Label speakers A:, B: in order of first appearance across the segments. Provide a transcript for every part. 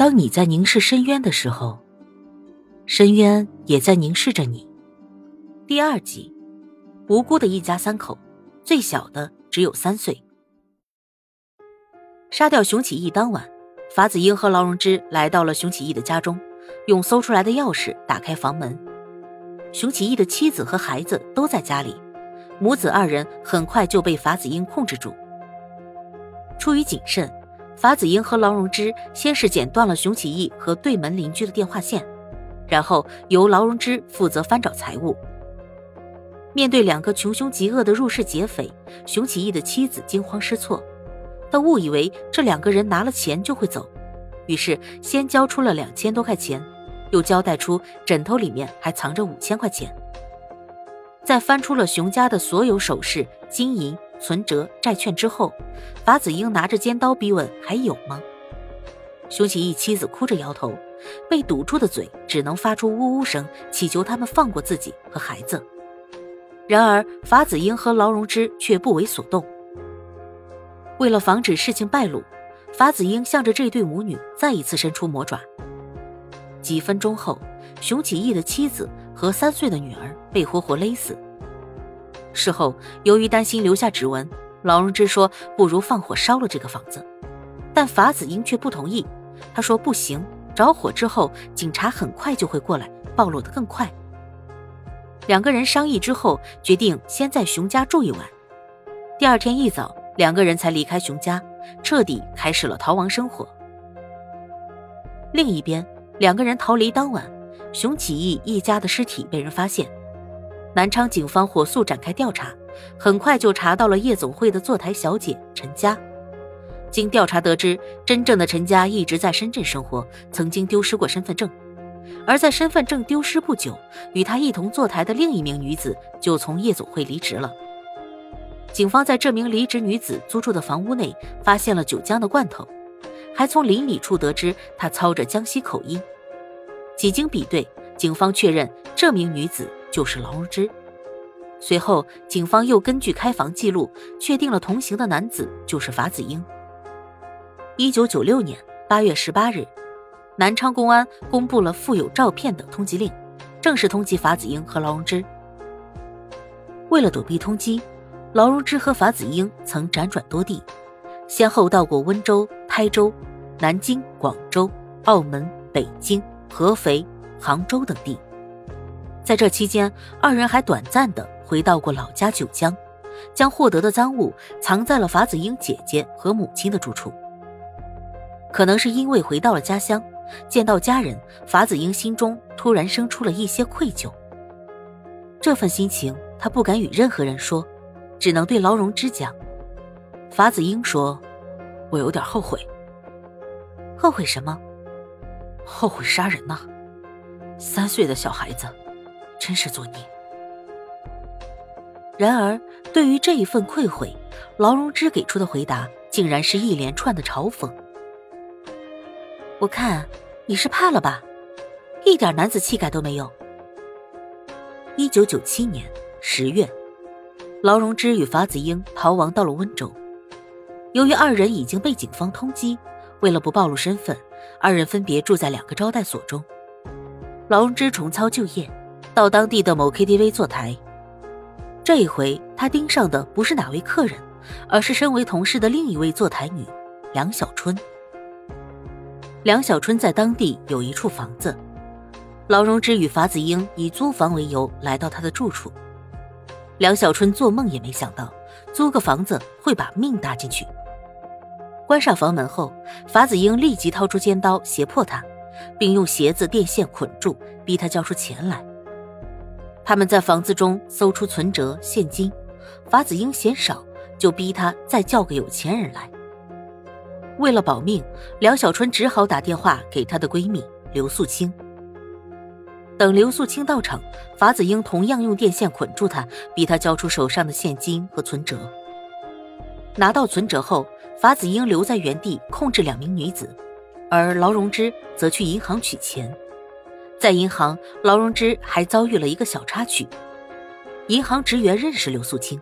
A: 当你在凝视深渊的时候，深渊也在凝视着你。第二集，无辜的一家三口，最小的只有三岁。杀掉熊起义当晚，法子英和劳荣枝来到了熊起义的家中，用搜出来的钥匙打开房门。熊起义的妻子和孩子都在家里，母子二人很快就被法子英控制住。出于谨慎。法子英和劳荣枝先是剪断了熊起义和对门邻居的电话线，然后由劳荣枝负责翻找财物。面对两个穷凶极恶的入室劫匪，熊起义的妻子惊慌失措，他误以为这两个人拿了钱就会走，于是先交出了两千多块钱，又交代出枕头里面还藏着五千块钱。在翻出了熊家的所有首饰、金银。存折、债券之后，法子英拿着尖刀逼问：“还有吗？”熊起义妻子哭着摇头，被堵住的嘴只能发出呜呜声，祈求他们放过自己和孩子。然而，法子英和劳荣枝却不为所动。为了防止事情败露，法子英向着这对母女再一次伸出魔爪。几分钟后，熊起义的妻子和三岁的女儿被活活勒死。事后，由于担心留下指纹，老荣之说不如放火烧了这个房子，但法子英却不同意。他说不行，着火之后警察很快就会过来，暴露的更快。两个人商议之后，决定先在熊家住一晚。第二天一早，两个人才离开熊家，彻底开始了逃亡生活。另一边，两个人逃离当晚，熊起义一家的尸体被人发现。南昌警方火速展开调查，很快就查到了夜总会的坐台小姐陈佳。经调查得知，真正的陈佳一直在深圳生活，曾经丢失过身份证。而在身份证丢失不久，与他一同坐台的另一名女子就从夜总会离职了。警方在这名离职女子租住的房屋内发现了酒浆的罐头，还从邻里处得知她操着江西口音。几经比对，警方确认这名女子。就是劳荣枝。随后，警方又根据开房记录，确定了同行的男子就是法子英。一九九六年八月十八日，南昌公安公布了附有照片的通缉令，正式通缉法子英和劳荣枝。为了躲避通缉，劳荣枝和法子英曾辗转多地，先后到过温州、台州、南京、广州、澳门、北京、合肥、杭州等地。在这期间，二人还短暂的回到过老家九江，将获得的赃物藏在了法子英姐姐和母亲的住处。可能是因为回到了家乡，见到家人，法子英心中突然生出了一些愧疚。这份心情，他不敢与任何人说，只能对劳荣枝讲。法子英说：“我有点后悔。后悔什么？后悔杀人呐！三岁的小孩子。”真是作孽。然而，对于这一份愧悔，劳荣枝给出的回答竟然是一连串的嘲讽。我看你是怕了吧，一点男子气概都没有。一九九七年十月，劳荣枝与法子英逃亡到了温州。由于二人已经被警方通缉，为了不暴露身份，二人分别住在两个招待所中。劳荣枝重操旧业。到当地的某 KTV 坐台，这一回他盯上的不是哪位客人，而是身为同事的另一位坐台女梁小春。梁小春在当地有一处房子，劳荣枝与法子英以租房为由来到他的住处。梁小春做梦也没想到，租个房子会把命搭进去。关上房门后，法子英立即掏出尖刀胁迫他，并用鞋子、电线捆住，逼他交出钱来。他们在房子中搜出存折、现金，法子英嫌少，就逼他再叫个有钱人来。为了保命，梁小春只好打电话给她的闺蜜刘素清。等刘素清到场，法子英同样用电线捆住她，逼她交出手上的现金和存折。拿到存折后，法子英留在原地控制两名女子，而劳荣枝则去银行取钱。在银行，劳荣枝还遭遇了一个小插曲。银行职员认识刘素清，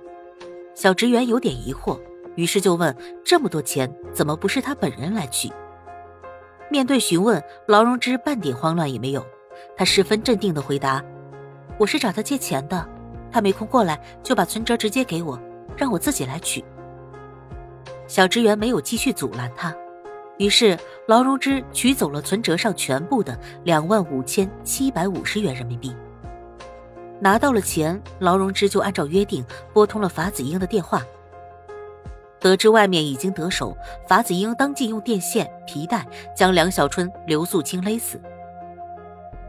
A: 小职员有点疑惑，于是就问：“这么多钱，怎么不是他本人来取？”面对询问，劳荣枝半点慌乱也没有，他十分镇定的回答：“我是找他借钱的，他没空过来，就把存折直接给我，让我自己来取。”小职员没有继续阻拦他，于是劳荣枝取走了存折上全部的两万五千七百五十元人民币。拿到了钱，劳荣枝就按照约定拨通了法子英的电话。得知外面已经得手，法子英当即用电线、皮带将梁小春、刘素清勒死。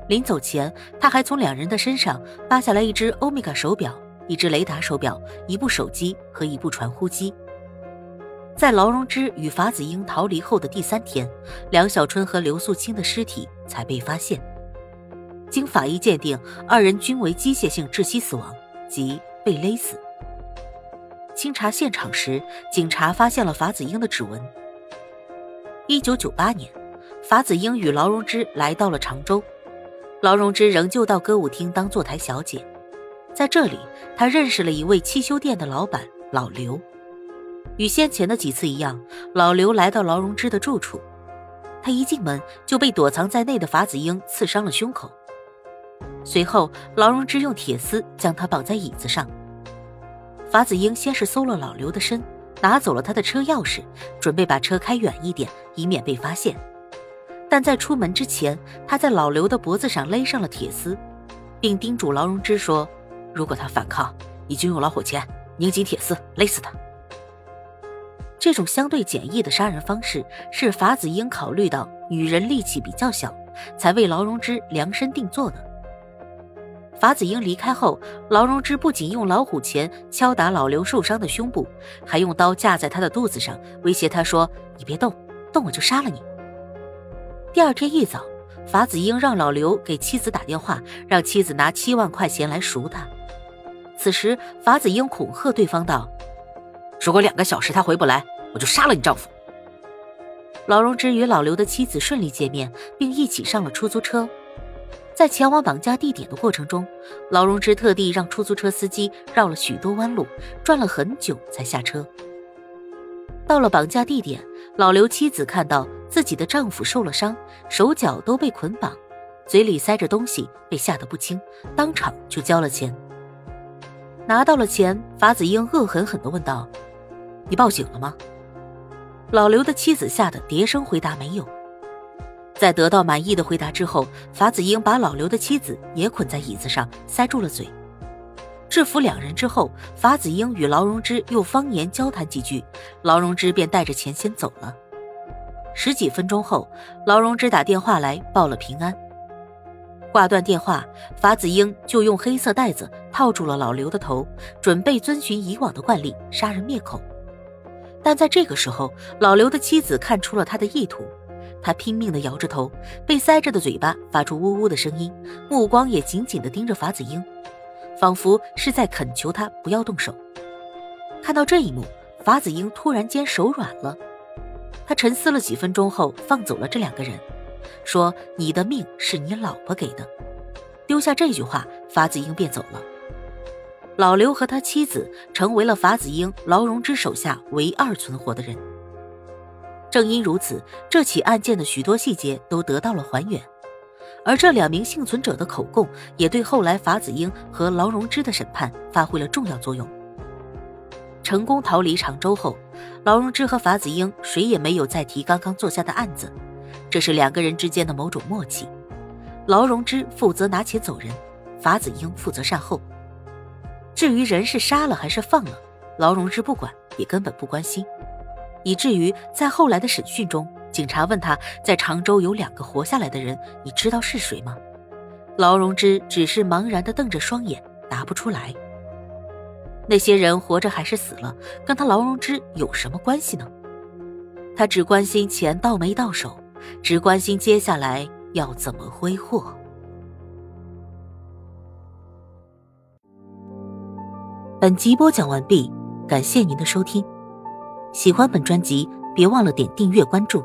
A: 临走前，他还从两人的身上扒下来一只欧米伽手表、一只雷达手表、一部手机和一部传呼机。在劳荣枝与法子英逃离后的第三天，梁小春和刘素清的尸体才被发现。经法医鉴定，二人均为机械性窒息死亡，即被勒死。清查现场时，警察发现了法子英的指纹。一九九八年，法子英与劳荣枝来到了常州，劳荣枝仍旧到歌舞厅当坐台小姐。在这里，她认识了一位汽修店的老板老刘。与先前的几次一样，老刘来到劳荣枝的住处，他一进门就被躲藏在内的法子英刺伤了胸口。随后，劳荣枝用铁丝将他绑在椅子上。法子英先是搜了老刘的身，拿走了他的车钥匙，准备把车开远一点，以免被发现。但在出门之前，他在老刘的脖子上勒上了铁丝，并叮嘱劳荣枝说：“如果他反抗，你就用老虎钳拧紧铁丝，勒死他。”这种相对简易的杀人方式是法子英考虑到女人力气比较小，才为劳荣枝量身定做的。法子英离开后，劳荣枝不仅用老虎钳敲打老刘受伤的胸部，还用刀架在他的肚子上，威胁他说：“你别动，动我就杀了你。”第二天一早，法子英让老刘给妻子打电话，让妻子拿七万块钱来赎他。此时，法子英恐吓对方道：“如果两个小时他回不来，我就杀了你丈夫。”老荣枝与老刘的妻子顺利见面，并一起上了出租车。在前往绑架地点的过程中，老荣枝特地让出租车司机绕了许多弯路，转了很久才下车。到了绑架地点，老刘妻子看到自己的丈夫受了伤，手脚都被捆绑，嘴里塞着东西，被吓得不轻，当场就交了钱。拿到了钱，法子英恶狠狠地问道：“你报警了吗？”老刘的妻子吓得叠声回答：“没有。”在得到满意的回答之后，法子英把老刘的妻子也捆在椅子上，塞住了嘴。制服两人之后，法子英与劳荣枝用方言交谈几句，劳荣枝便带着钱先走了。十几分钟后，劳荣枝打电话来报了平安。挂断电话，法子英就用黑色袋子套住了老刘的头，准备遵循以往的惯例杀人灭口。但在这个时候，老刘的妻子看出了他的意图。他拼命地摇着头，被塞着的嘴巴发出呜呜的声音，目光也紧紧地盯着法子英，仿佛是在恳求他不要动手。看到这一幕，法子英突然间手软了。他沉思了几分钟后，放走了这两个人，说：“你的命是你老婆给的。”丢下这句话，法子英便走了。老刘和他妻子成为了法子英、劳荣枝手下唯二存活的人。正因如此，这起案件的许多细节都得到了还原，而这两名幸存者的口供也对后来法子英和劳荣枝的审判发挥了重要作用。成功逃离常州后，劳荣枝和法子英谁也没有再提刚刚做下的案子，这是两个人之间的某种默契。劳荣枝负责拿钱走人，法子英负责善后。至于人是杀了还是放了，劳荣枝不管，也根本不关心。以至于在后来的审讯中，警察问他在常州有两个活下来的人，你知道是谁吗？劳荣枝只是茫然地瞪着双眼，答不出来。那些人活着还是死了，跟他劳荣枝有什么关系呢？他只关心钱到没到手，只关心接下来要怎么挥霍。本集播讲完毕，感谢您的收听。喜欢本专辑，别忘了点订阅关注。